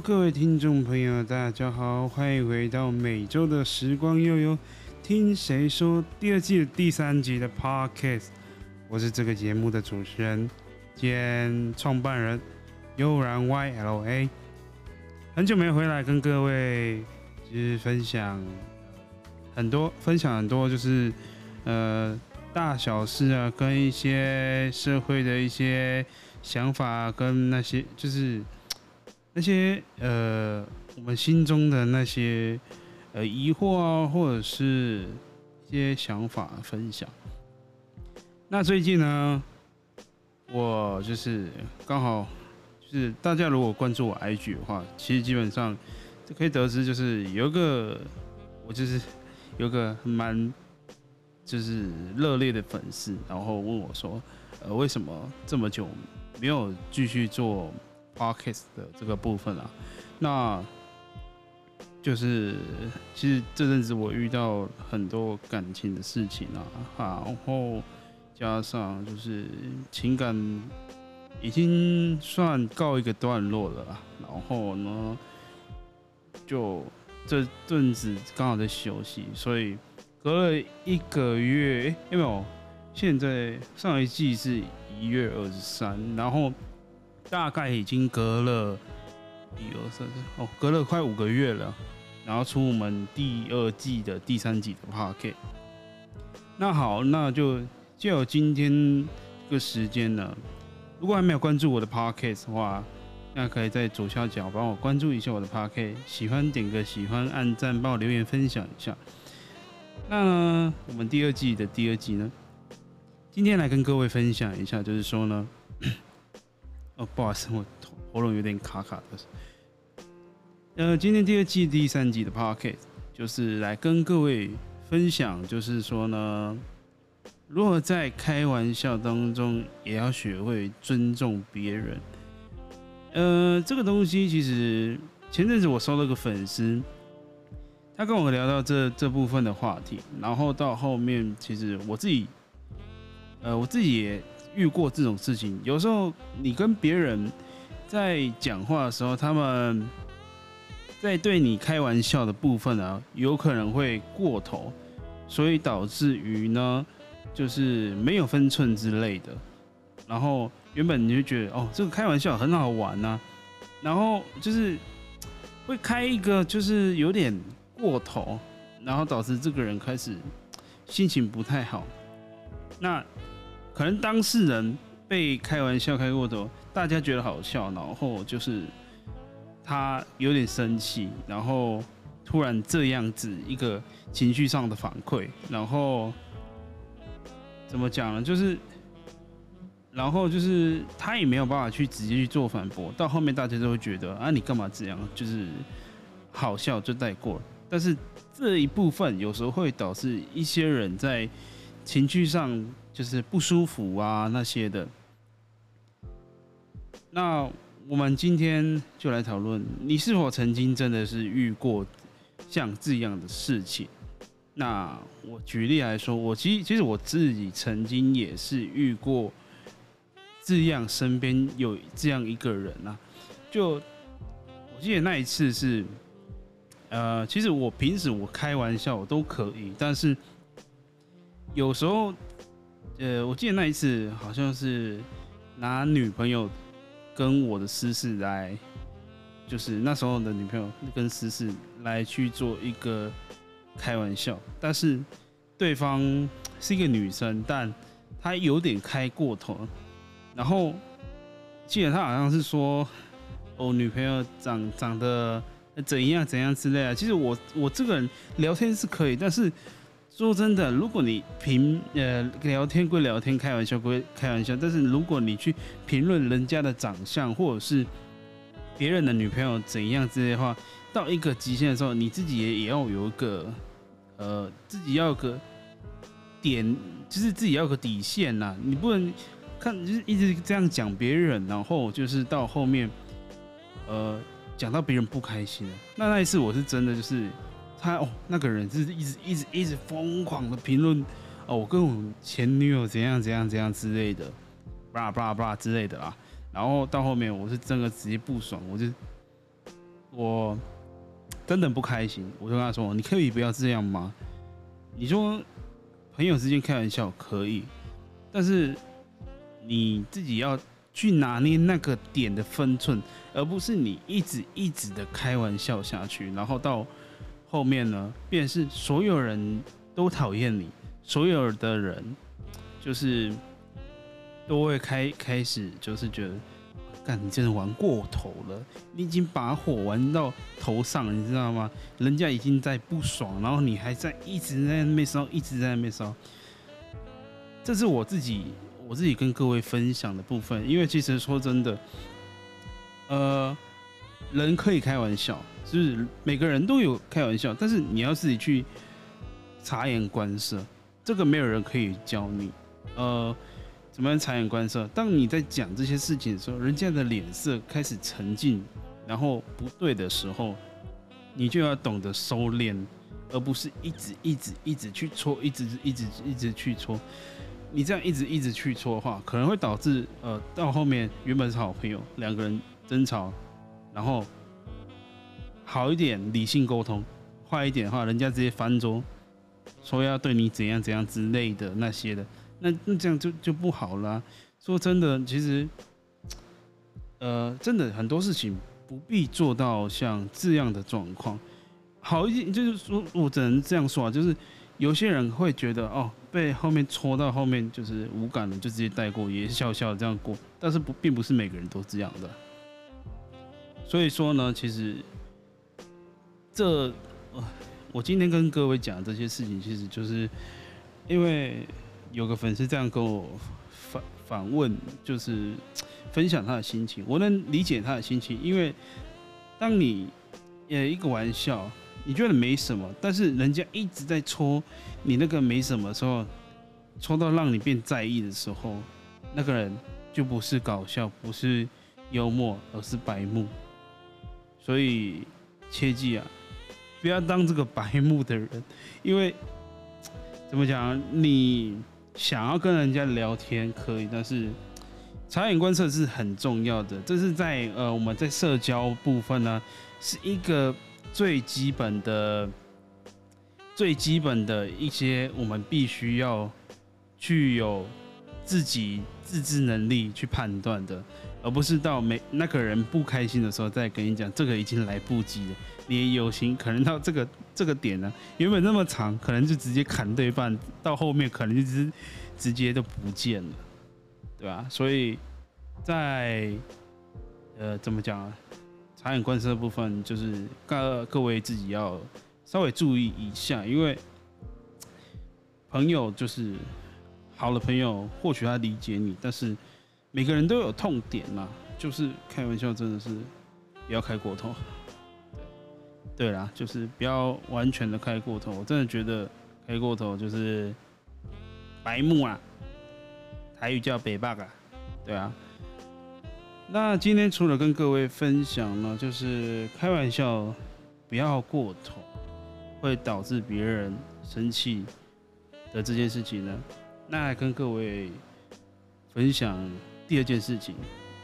各位听众朋友，大家好，欢迎回到每周的时光悠悠，听谁说第二季的第三集的 Podcast，我是这个节目的主持人兼创办人悠然 YLA，很久没回来跟各位就是分享很多，分享很多就是呃大小事啊，跟一些社会的一些想法，跟那些就是。那些呃，我们心中的那些呃疑惑啊，或者是一些想法分享。那最近呢，我就是刚好就是大家如果关注我 IG 的话，其实基本上就可以得知，就是有一个我就是有个蛮就是热烈的粉丝，然后问我说，呃，为什么这么久没有继续做？Podcast 的这个部分啊，那就是其实这阵子我遇到很多感情的事情啊，然后加上就是情感已经算告一个段落了，然后呢，就这阵子刚好在休息，所以隔了一个月，有没有？现在上一季是一月二十三，然后。大概已经隔了一二三四哦，隔了快五个月了，然后出我们第二季的第三集的 Podcast。那好，那就就有今天个时间呢。如果还没有关注我的 Podcast 的话，那可以在左下角帮我关注一下我的 Podcast。喜欢点个喜欢，按赞，帮我留言分享一下。那，我们第二季的第二集呢，今天来跟各位分享一下，就是说呢。哦，不好意思，我喉咙有点卡卡的。呃，今天第二季第三集的 Podcast 就是来跟各位分享，就是说呢，如何在开玩笑当中也要学会尊重别人。呃，这个东西其实前阵子我收了个粉丝，他跟我聊到这这部分的话题，然后到后面其实我自己，呃，我自己也。遇过这种事情，有时候你跟别人在讲话的时候，他们在对你开玩笑的部分啊，有可能会过头，所以导致于呢，就是没有分寸之类的。然后原本你就觉得哦，这个开玩笑很好玩呐，然后就是会开一个就是有点过头，然后导致这个人开始心情不太好。那。可能当事人被开玩笑开过头，大家觉得好笑，然后就是他有点生气，然后突然这样子一个情绪上的反馈，然后怎么讲呢？就是然后就是他也没有办法去直接去做反驳，到后面大家都会觉得啊，你干嘛这样？就是好笑就带过了，但是这一部分有时候会导致一些人在情绪上。就是不舒服啊那些的。那我们今天就来讨论，你是否曾经真的是遇过像这样的事情？那我举例来说，我其实其实我自己曾经也是遇过这样，身边有这样一个人啊。就我记得那一次是，呃，其实我平时我开玩笑我都可以，但是有时候。呃，我记得那一次好像是拿女朋友跟我的私事来，就是那时候的女朋友跟私事来去做一个开玩笑，但是对方是一个女生，但她有点开过头，然后记得她好像是说，哦，女朋友长长得怎样怎样之类的。其实我我这个人聊天是可以，但是。说真的，如果你评呃聊天归聊天，开玩笑归开玩笑，但是如果你去评论人家的长相，或者是别人的女朋友怎样之类的话，到一个极限的时候，你自己也也要有一个呃自己要有个点，就是自己要有个底线呐。你不能看就是一直这样讲别人，然后就是到后面呃讲到别人不开心。那那一次我是真的就是。他哦，那个人就是一直一直一直疯狂的评论哦，我跟我前女友怎样怎样怎样之类的，巴拉巴拉巴拉之类的啦。然后到后面我是真的直接不爽，我就我真的不开心，我就跟他说：“你可以不要这样吗？”你说朋友之间开玩笑可以，但是你自己要去拿捏那个点的分寸，而不是你一直一直的开玩笑下去，然后到后面呢，便是所有人都讨厌你，所有的人就是都会开开始就是觉得。干，你真的玩过头了！你已经把火玩到头上，你知道吗？人家已经在不爽，然后你还在一直在那边烧，一直在那边烧。这是我自己我自己跟各位分享的部分，因为其实说真的，呃，人可以开玩笑，就是每个人都有开玩笑，但是你要自己去察言观色，这个没有人可以教你，呃。怎么样察言观色？当你在讲这些事情的时候，人家的脸色开始沉静，然后不对的时候，你就要懂得收敛，而不是一直一直一直去戳，一直一直一直去戳。你这样一直一直去戳的话，可能会导致呃，到后面原本是好朋友，两个人争吵，然后好一点理性沟通，坏一点的话，人家直接翻桌，说要对你怎样怎样之类的那些的。那那这样就就不好啦。说真的，其实，呃，真的很多事情不必做到像这样的状况。好一点就是说，我只能这样说啊，就是有些人会觉得哦，被后面戳到后面就是无感了，就直接带过，也是笑笑这样过。但是不，并不是每个人都这样的。所以说呢，其实这，我今天跟各位讲这些事情，其实就是因为。有个粉丝这样跟我反反问，就是分享他的心情。我能理解他的心情，因为当你呃一个玩笑，你觉得没什么，但是人家一直在戳你那个没什么的时候，戳到让你变在意的时候，那个人就不是搞笑，不是幽默，而是白目。所以切记啊，不要当这个白目的人，因为怎么讲，你。想要跟人家聊天可以，但是 察言观色是很重要的。这是在呃我们在社交部分呢，是一个最基本的、最基本的一些我们必须要具有自己自制能力去判断的，而不是到没那个人不开心的时候再跟你讲，这个已经来不及了。你友情可能到这个 这个点呢，原本那么长，可能就直接砍对半，到后面可能就直直接都不见了，对吧？所以在呃怎么讲啊，察言观色部分，就是各各位自己要稍微注意一下，因为朋友就是好的朋友，或许他理解你，但是每个人都有痛点嘛，就是开玩笑真的是不要开过头。对啦，就是不要完全的开过头。我真的觉得开过头就是白目啊，台语叫北霸啊，对啊。那今天除了跟各位分享呢，就是开玩笑不要过头，会导致别人生气的这件事情呢，那跟各位分享第二件事情，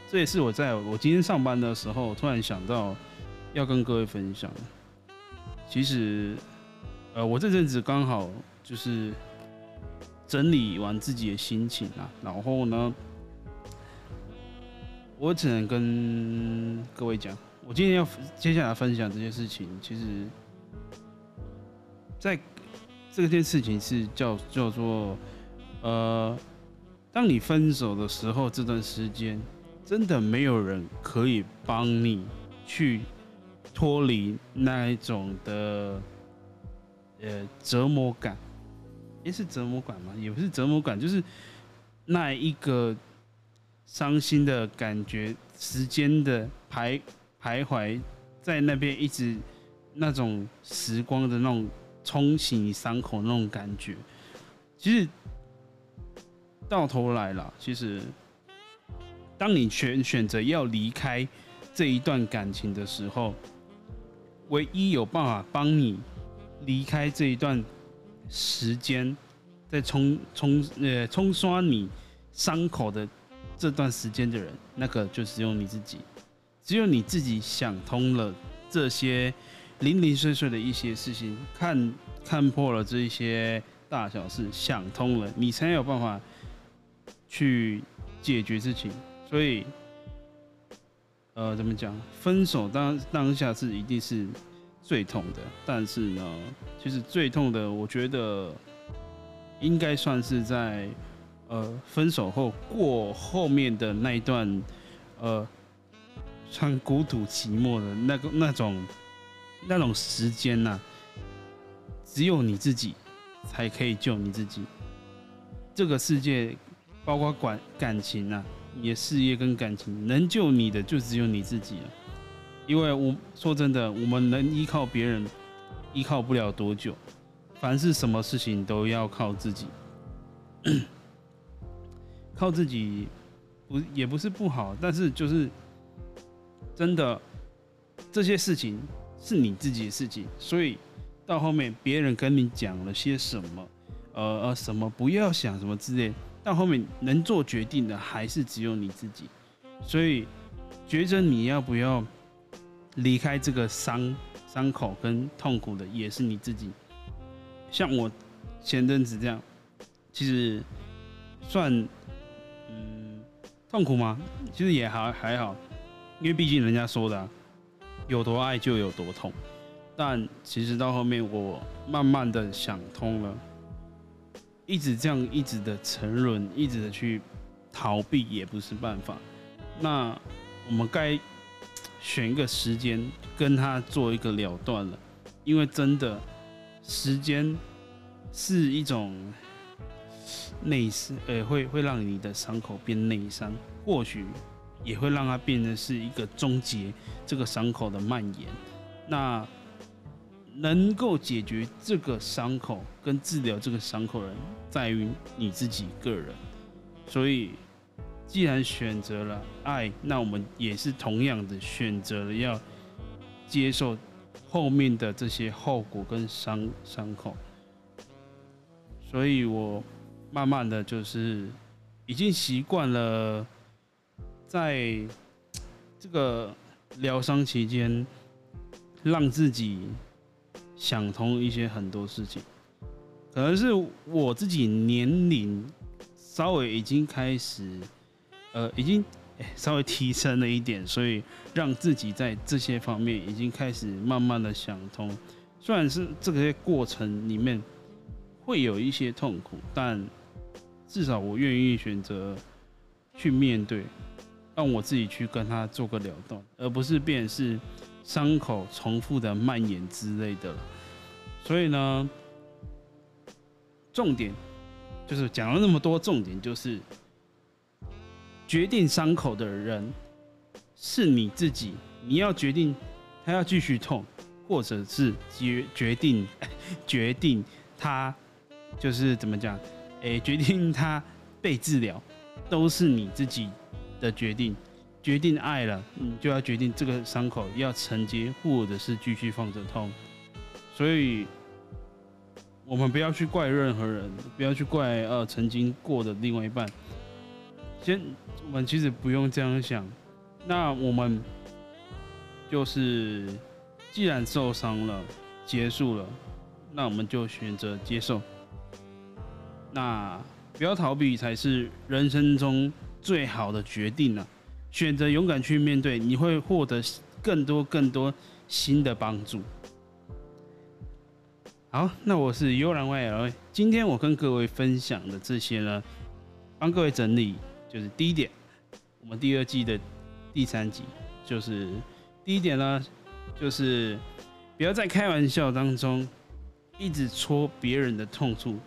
这也是我在我今天上班的时候突然想到要跟各位分享。其实，呃，我这阵子刚好就是整理完自己的心情啊，然后呢，我只能跟各位讲，我今天要接下来分享这件事情，其实，在这件事情是叫叫做，呃，当你分手的时候，这段时间真的没有人可以帮你去。脱离那一种的呃折磨感，也是折磨感吗？也不是折磨感，就是那一个伤心的感觉，时间的徘徘徊在那边，一直那种时光的那种冲洗伤口那种感觉。其实到头来了，其实当你选选择要离开这一段感情的时候。唯一有办法帮你离开这一段时间，再冲冲呃冲刷你伤口的这段时间的人，那个就只有你自己。只有你自己想通了这些零零碎碎的一些事情，看看破了这一些大小事，想通了，你才有办法去解决事情。所以，呃，怎么讲？分手当当下是一定是最痛的，但是呢，其实最痛的，我觉得应该算是在呃分手后过后面的那一段，呃，穿孤独寂寞的那个那种那种时间呐、只有你自己才可以救你自己。这个世界，包括管感情啊。你的事业跟感情能救你的就只有你自己了，因为我说真的，我们能依靠别人，依靠不了多久。凡是什么事情都要靠自己，靠自己不也不是不好，但是就是真的这些事情是你自己的事情，所以到后面别人跟你讲了些什么，呃呃什么不要想什么之类。到后面能做决定的还是只有你自己，所以觉着你要不要离开这个伤伤口跟痛苦的也是你自己。像我前阵子这样，其实算嗯痛苦吗？其实也还还好，因为毕竟人家说的，有多爱就有多痛。但其实到后面我慢慢的想通了。一直这样，一直的沉沦，一直的去逃避也不是办法。那我们该选一个时间跟他做一个了断了，因为真的时间是一种内伤，呃，会会让你的伤口变内伤，或许也会让它变得是一个终结这个伤口的蔓延。那。能够解决这个伤口跟治疗这个伤口的人，在于你自己个人。所以，既然选择了爱，那我们也是同样的选择了要接受后面的这些后果跟伤伤口。所以我慢慢的就是已经习惯了，在这个疗伤期间，让自己。想通一些很多事情，可能是我自己年龄稍微已经开始，呃，已经稍微提升了一点，所以让自己在这些方面已经开始慢慢的想通。虽然是这些过程里面会有一些痛苦，但至少我愿意选择去面对，让我自己去跟他做个了断，而不是变是。伤口重复的蔓延之类的，所以呢，重点就是讲了那么多，重点就是决定伤口的人是你自己，你要决定他要继续痛，或者是决决定 决定他就是怎么讲，诶，决定他被治疗，都是你自己的决定。决定爱了，你就要决定这个伤口要承接，或者是继续放着痛。所以，我们不要去怪任何人，不要去怪呃曾经过的另外一半。先，我们其实不用这样想。那我们就是，既然受伤了，结束了，那我们就选择接受。那不要逃避，才是人生中最好的决定了。选择勇敢去面对，你会获得更多更多新的帮助。好，那我是悠然 YL，今天我跟各位分享的这些呢，帮各位整理，就是第一点，我们第二季的第三集，就是第一点呢，就是不要在开玩笑当中一直戳别人的痛处，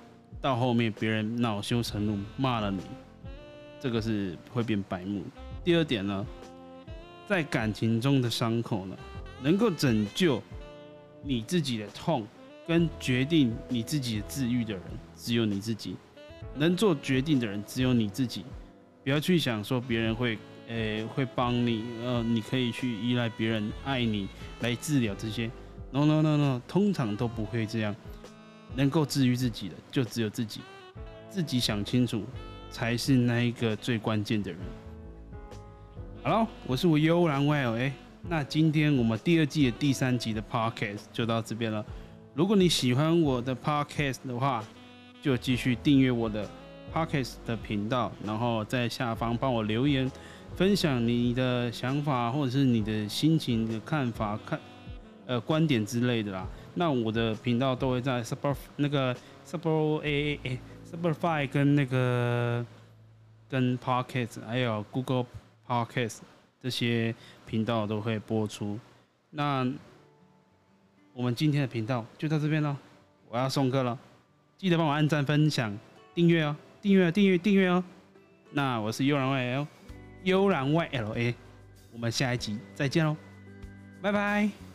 到后面别人恼羞成怒骂了你，这个是会变白目。第二点呢，在感情中的伤口呢，能够拯救你自己的痛，跟决定你自己的治愈的人，只有你自己。能做决定的人，只有你自己。不要去想说别人会，诶、会帮你，呃，你可以去依赖别人爱你来治疗这些。No no no no，通常都不会这样。能够治愈自己的，就只有自己。自己想清楚，才是那一个最关键的人。Hello，我是我悠然 Well，哎，那今天我们第二季的第三集的 podcast 就到这边了。如果你喜欢我的 podcast 的话，就继续订阅我的 podcast 的频道，然后在下方帮我留言，分享你的想法或者是你的心情的看法、看呃观点之类的啦。那我的频道都会在 Super 那个 Super A A A Spotify 跟那个跟 podcast 还有 Google Podcast 这些频道都会播出。那我们今天的频道就到这边了，我要送歌了，记得帮我按赞、分享、订阅哦，订阅、订阅、订阅哦。那我是悠然 YL，悠然 YLA，我们下一集再见喽，拜拜。